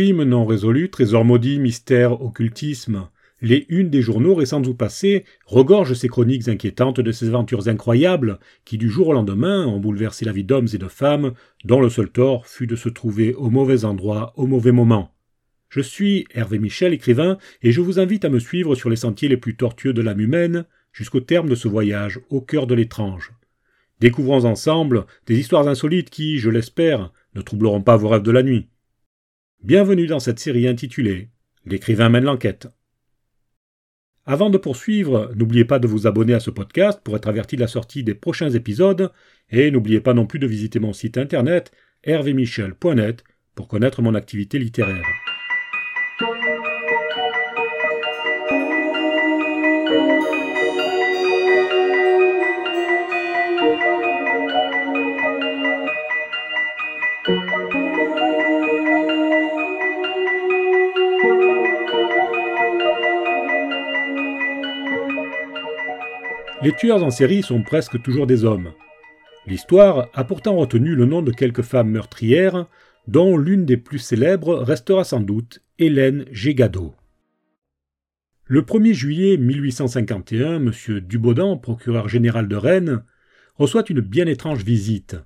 Crime non résolu, trésor maudit, mystère, occultisme. Les unes des journaux récents ou passés regorgent ces chroniques inquiétantes de ces aventures incroyables qui, du jour au lendemain, ont bouleversé la vie d'hommes et de femmes, dont le seul tort fut de se trouver au mauvais endroit au mauvais moment. Je suis Hervé Michel, écrivain, et je vous invite à me suivre sur les sentiers les plus tortueux de l'âme humaine, jusqu'au terme de ce voyage au cœur de l'étrange. Découvrons ensemble des histoires insolites qui, je l'espère, ne troubleront pas vos rêves de la nuit. Bienvenue dans cette série intitulée L'écrivain mène l'enquête. Avant de poursuivre, n'oubliez pas de vous abonner à ce podcast pour être averti de la sortie des prochains épisodes et n'oubliez pas non plus de visiter mon site internet hervémichel.net pour connaître mon activité littéraire. Les tueurs en série sont presque toujours des hommes. L'histoire a pourtant retenu le nom de quelques femmes meurtrières, dont l'une des plus célèbres restera sans doute Hélène Gégado. Le 1er juillet 1851, M. Dubaudan, procureur général de Rennes, reçoit une bien étrange visite.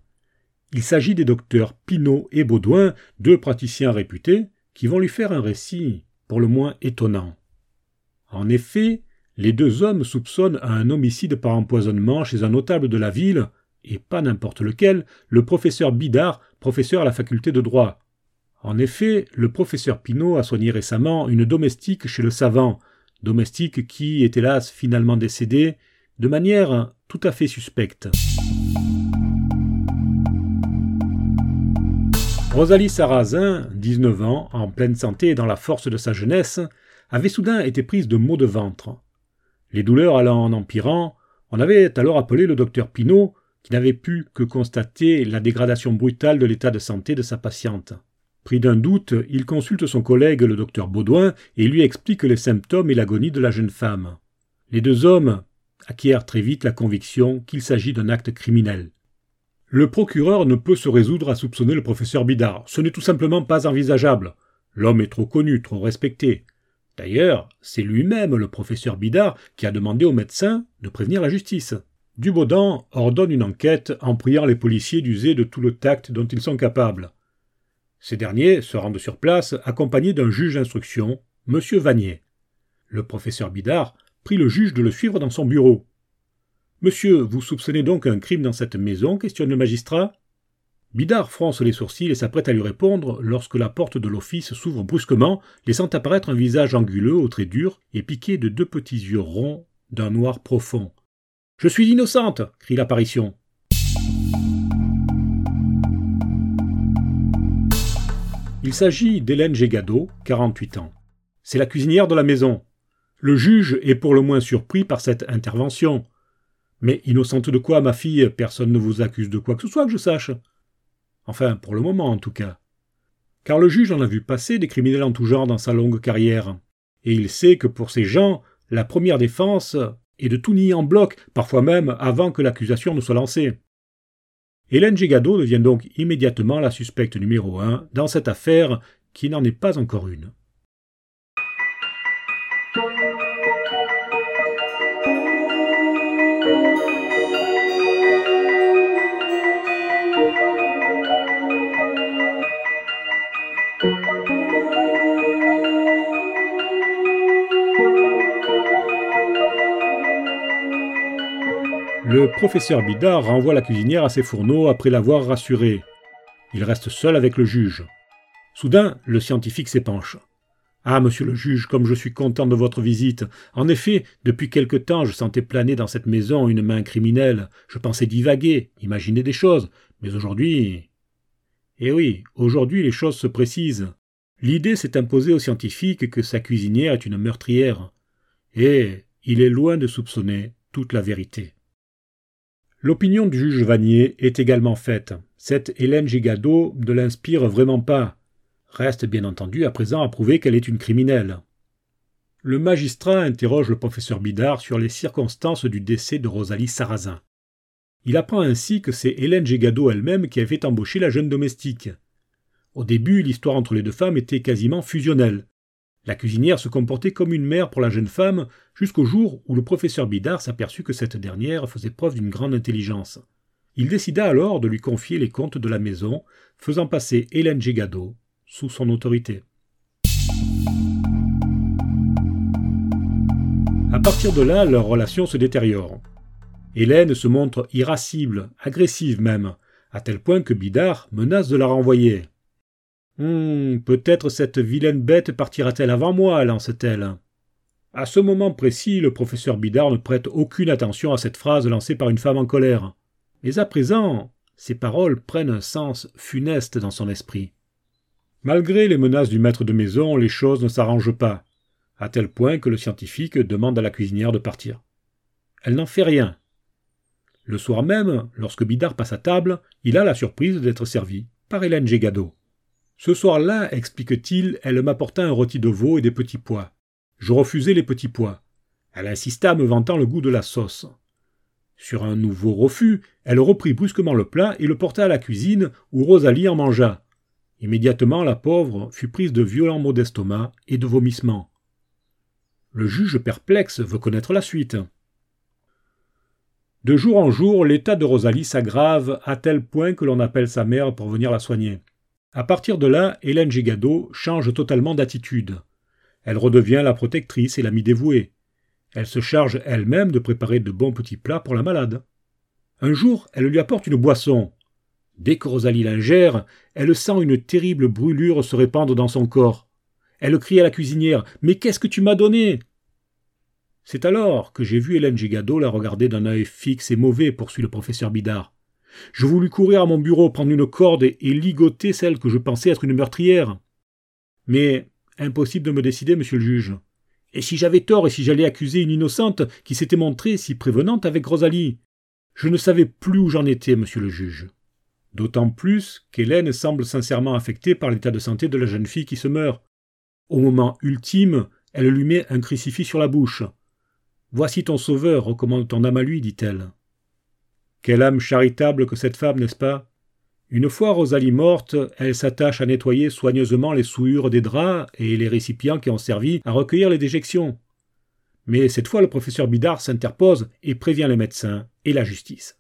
Il s'agit des docteurs Pinault et Baudouin, deux praticiens réputés, qui vont lui faire un récit pour le moins étonnant. En effet, les deux hommes soupçonnent un homicide par empoisonnement chez un notable de la ville, et pas n'importe lequel, le professeur Bidard, professeur à la faculté de droit. En effet, le professeur Pinault a soigné récemment une domestique chez le savant, domestique qui est hélas finalement décédée de manière tout à fait suspecte. Rosalie Sarrazin, 19 ans, en pleine santé et dans la force de sa jeunesse, avait soudain été prise de maux de ventre. Les douleurs allant en empirant, on avait alors appelé le docteur Pinault, qui n'avait pu que constater la dégradation brutale de l'état de santé de sa patiente. Pris d'un doute, il consulte son collègue le docteur Baudouin et lui explique les symptômes et l'agonie de la jeune femme. Les deux hommes acquièrent très vite la conviction qu'il s'agit d'un acte criminel. Le procureur ne peut se résoudre à soupçonner le professeur Bidard. Ce n'est tout simplement pas envisageable. L'homme est trop connu, trop respecté. D'ailleurs, c'est lui-même, le professeur Bidard, qui a demandé au médecin de prévenir la justice. Dubaudan ordonne une enquête en priant les policiers d'user de tout le tact dont ils sont capables. Ces derniers se rendent sur place accompagnés d'un juge d'instruction, M. Vanier. Le professeur Bidard prie le juge de le suivre dans son bureau. Monsieur, vous soupçonnez donc un crime dans cette maison questionne le magistrat. Bidard fronce les sourcils et s'apprête à lui répondre lorsque la porte de l'office s'ouvre brusquement, laissant apparaître un visage anguleux aux traits durs et piqué de deux petits yeux ronds d'un noir profond. Je suis innocente crie l'apparition. Il s'agit d'Hélène Gégado, 48 ans. C'est la cuisinière de la maison. Le juge est pour le moins surpris par cette intervention. Mais innocente de quoi, ma fille? Personne ne vous accuse de quoi que ce soit que je sache. Enfin, pour le moment en tout cas. Car le juge en a vu passer des criminels en tout genre dans sa longue carrière. Et il sait que pour ces gens, la première défense est de tout nier en bloc, parfois même avant que l'accusation ne soit lancée. Hélène Gégado devient donc immédiatement la suspecte numéro un dans cette affaire qui n'en est pas encore une. Le professeur Bidard renvoie la cuisinière à ses fourneaux après l'avoir rassurée. Il reste seul avec le juge. Soudain, le scientifique s'épanche. Ah, monsieur le juge, comme je suis content de votre visite. En effet, depuis quelque temps, je sentais planer dans cette maison une main criminelle. Je pensais divaguer, imaginer des choses. Mais aujourd'hui. Eh oui, aujourd'hui les choses se précisent. L'idée s'est imposée au scientifique que sa cuisinière est une meurtrière. Et il est loin de soupçonner toute la vérité. L'opinion du juge Vanier est également faite. Cette Hélène Gigado ne l'inspire vraiment pas. Reste bien entendu à présent à prouver qu'elle est une criminelle. Le magistrat interroge le professeur Bidard sur les circonstances du décès de Rosalie Sarrazin. Il apprend ainsi que c'est Hélène Gégado elle-même qui avait embauché la jeune domestique. Au début, l'histoire entre les deux femmes était quasiment fusionnelle. La cuisinière se comportait comme une mère pour la jeune femme, jusqu'au jour où le professeur Bidard s'aperçut que cette dernière faisait preuve d'une grande intelligence. Il décida alors de lui confier les comptes de la maison, faisant passer Hélène Gégado sous son autorité. À partir de là, leur relation se détériore. Hélène se montre irascible, agressive même, à tel point que Bidard menace de la renvoyer. Hum, peut-être cette vilaine bête partira-t-elle avant moi, lance-t-elle. À ce moment précis, le professeur Bidard ne prête aucune attention à cette phrase lancée par une femme en colère. Mais à présent, ces paroles prennent un sens funeste dans son esprit. Malgré les menaces du maître de maison, les choses ne s'arrangent pas, à tel point que le scientifique demande à la cuisinière de partir. Elle n'en fait rien. Le soir même, lorsque Bidard passe à table, il a la surprise d'être servi par Hélène Gégado. Ce soir-là, explique-t-il, elle m'apporta un rôti de veau et des petits pois. Je refusai les petits pois. Elle insista, me vantant le goût de la sauce. Sur un nouveau refus, elle reprit brusquement le plat et le porta à la cuisine, où Rosalie en mangea. Immédiatement, la pauvre fut prise de violents maux d'estomac et de vomissements. Le juge perplexe veut connaître la suite. De jour en jour, l'état de Rosalie s'aggrave à tel point que l'on appelle sa mère pour venir la soigner. À partir de là, Hélène Gigado change totalement d'attitude. Elle redevient la protectrice et l'amie dévouée. Elle se charge elle-même de préparer de bons petits plats pour la malade. Un jour, elle lui apporte une boisson. Dès que Rosalie l'ingère, elle sent une terrible brûlure se répandre dans son corps. Elle crie à la cuisinière Mais qu'est-ce que tu m'as donné? C'est alors que j'ai vu Hélène Gigado la regarder d'un œil fixe et mauvais, poursuit le professeur Bidard. Je voulus courir à mon bureau, prendre une corde et, ligoter celle que je pensais être une meurtrière. Mais impossible de me décider, monsieur le juge. Et si j'avais tort et si j'allais accuser une innocente qui s'était montrée si prévenante avec Rosalie? Je ne savais plus où j'en étais, monsieur le juge. D'autant plus qu'Hélène semble sincèrement affectée par l'état de santé de la jeune fille qui se meurt. Au moment ultime, elle lui met un crucifix sur la bouche. Voici ton sauveur, recommande ton âme à lui, dit-elle. Quelle âme charitable que cette femme, n'est-ce pas? Une fois Rosalie morte, elle s'attache à nettoyer soigneusement les souillures des draps et les récipients qui ont servi à recueillir les déjections. Mais cette fois, le professeur Bidard s'interpose et prévient les médecins et la justice.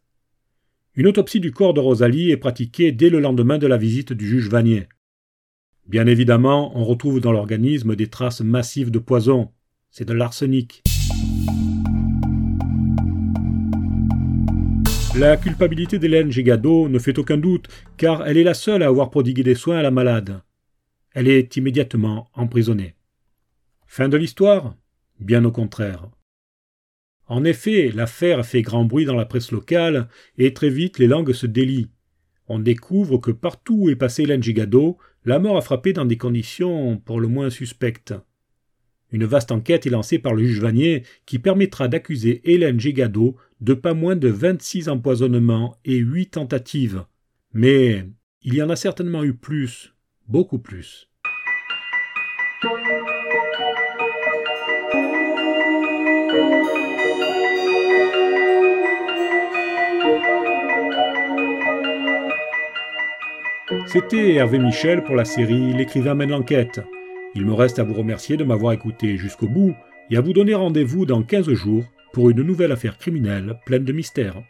Une autopsie du corps de Rosalie est pratiquée dès le lendemain de la visite du juge Vanier. Bien évidemment, on retrouve dans l'organisme des traces massives de poison. C'est de l'arsenic. La culpabilité d'Hélène Gégado ne fait aucun doute, car elle est la seule à avoir prodigué des soins à la malade. Elle est immédiatement emprisonnée. Fin de l'histoire? Bien au contraire. En effet, l'affaire fait grand bruit dans la presse locale et très vite les langues se délient. On découvre que partout où est passé Hélène Gigado, la mort a frappé dans des conditions pour le moins suspectes. Une vaste enquête est lancée par le juge Vanier qui permettra d'accuser Hélène Gigado de pas moins de 26 empoisonnements et 8 tentatives. Mais il y en a certainement eu plus, beaucoup plus. C'était Hervé Michel pour la série L'écrivain mène l'enquête. Il me reste à vous remercier de m'avoir écouté jusqu'au bout et à vous donner rendez-vous dans 15 jours pour une nouvelle affaire criminelle pleine de mystères.